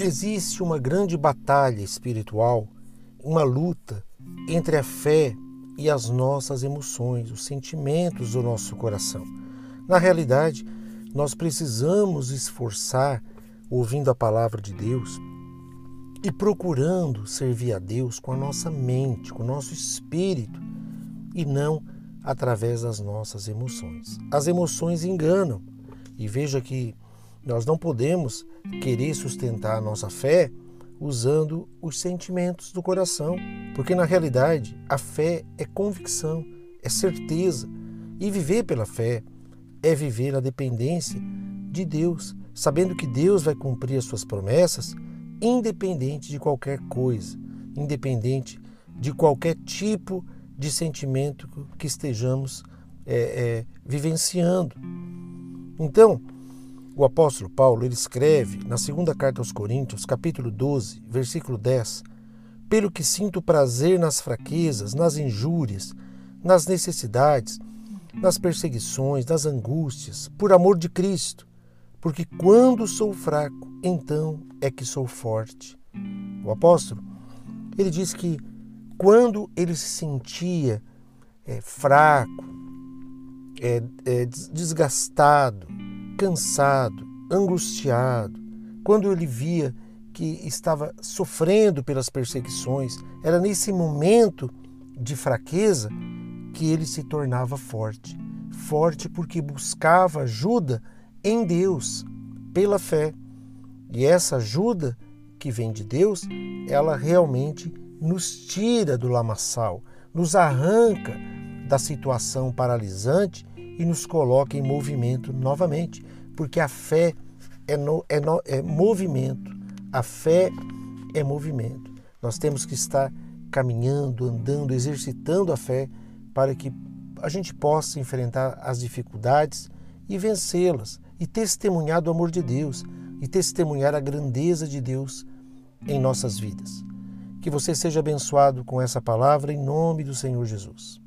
Existe uma grande batalha espiritual, uma luta entre a fé e as nossas emoções, os sentimentos do nosso coração. Na realidade, nós precisamos esforçar ouvindo a palavra de Deus e procurando servir a Deus com a nossa mente, com o nosso espírito e não através das nossas emoções. As emoções enganam e veja que nós não podemos querer sustentar a nossa fé usando os sentimentos do coração, porque na realidade a fé é convicção, é certeza, e viver pela fé é viver a dependência de Deus, sabendo que Deus vai cumprir as suas promessas, independente de qualquer coisa, independente de qualquer tipo de sentimento que estejamos é, é, vivenciando. Então, o apóstolo Paulo ele escreve na segunda carta aos Coríntios, capítulo 12, versículo 10: Pelo que sinto prazer nas fraquezas, nas injúrias, nas necessidades, nas perseguições, nas angústias, por amor de Cristo, porque quando sou fraco, então é que sou forte. O apóstolo, ele diz que quando ele se sentia é, fraco, é, é, desgastado, cansado, angustiado, quando ele via que estava sofrendo pelas perseguições, era nesse momento de fraqueza que ele se tornava forte. Forte porque buscava ajuda em Deus, pela fé. E essa ajuda que vem de Deus, ela realmente nos tira do lamaçal, nos arranca da situação paralisante e nos coloca em movimento novamente, porque a fé é, no, é, no, é movimento, a fé é movimento. Nós temos que estar caminhando, andando, exercitando a fé para que a gente possa enfrentar as dificuldades e vencê-las, e testemunhar do amor de Deus, e testemunhar a grandeza de Deus em nossas vidas. Que você seja abençoado com essa palavra em nome do Senhor Jesus.